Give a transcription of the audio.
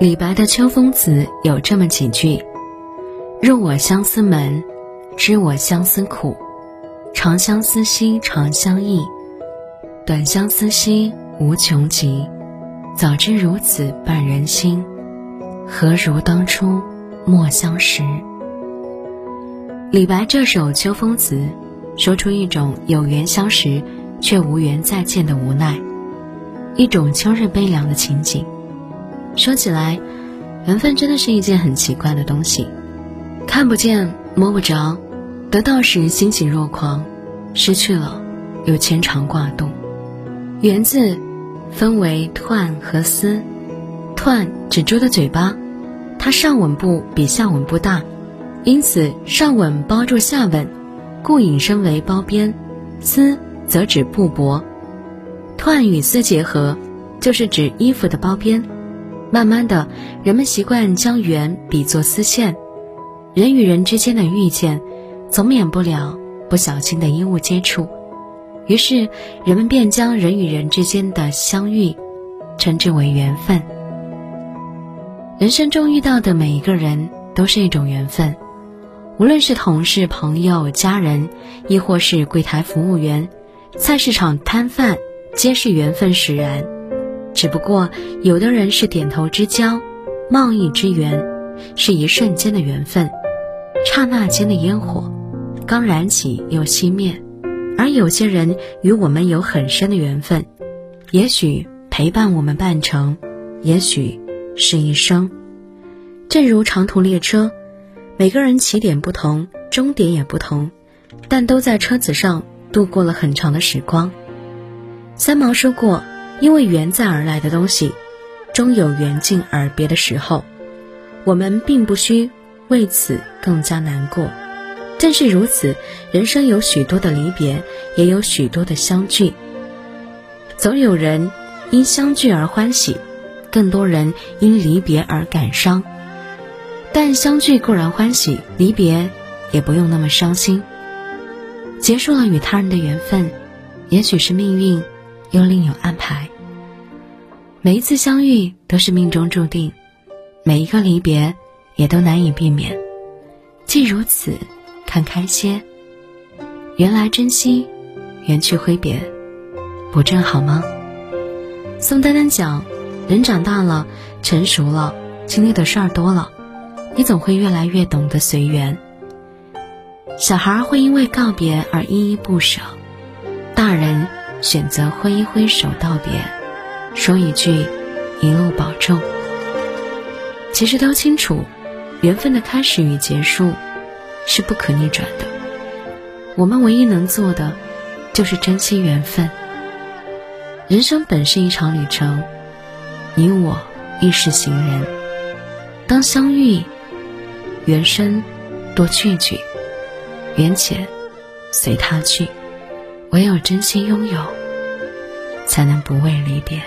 李白的《秋风词》有这么几句：“入我相思门，知我相思苦。长相思兮长相忆，短相思兮无穷极。早知如此绊人心，何如当初莫相识。”李白这首《秋风词》，说出一种有缘相识却无缘再见的无奈，一种秋日悲凉的情景。说起来，缘分真的是一件很奇怪的东西，看不见摸不着，得到时欣喜若狂，失去了又牵肠挂肚。缘字分为彖和丝，彖指猪的嘴巴，它上吻部比下吻部大，因此上吻包住下吻，故引申为包边；丝则指布帛，彖与丝结合，就是指衣服的包边。慢慢的，人们习惯将缘比作丝线，人与人之间的遇见，总免不了不小心的衣物接触，于是人们便将人与人之间的相遇，称之为缘分。人生中遇到的每一个人都是一种缘分，无论是同事、朋友、家人，亦或是柜台服务员、菜市场摊贩，皆是缘分使然。只不过，有的人是点头之交，贸易之缘，是一瞬间的缘分，刹那间的烟火，刚燃起又熄灭；而有些人与我们有很深的缘分，也许陪伴我们半程，也许是一生。正如长途列车，每个人起点不同，终点也不同，但都在车子上度过了很长的时光。三毛说过。因为缘在而来的东西，终有缘尽而别的时候。我们并不需为此更加难过。正是如此，人生有许多的离别，也有许多的相聚。总有人因相聚而欢喜，更多人因离别而感伤。但相聚固然欢喜，离别也不用那么伤心。结束了与他人的缘分，也许是命运。又另有安排。每一次相遇都是命中注定，每一个离别也都难以避免。既如此，看开些。缘来珍惜，缘去挥别，不正好吗？宋丹丹讲，人长大了，成熟了，经历的事儿多了，你总会越来越懂得随缘。小孩会因为告别而依依不舍，大人。选择挥一挥手道别，说一句“一路保重”。其实都清楚，缘分的开始与结束是不可逆转的。我们唯一能做的，就是珍惜缘分。人生本是一场旅程，你我亦是行人。当相遇，缘深多聚聚，缘浅随他去。唯有真心拥有，才能不畏离别。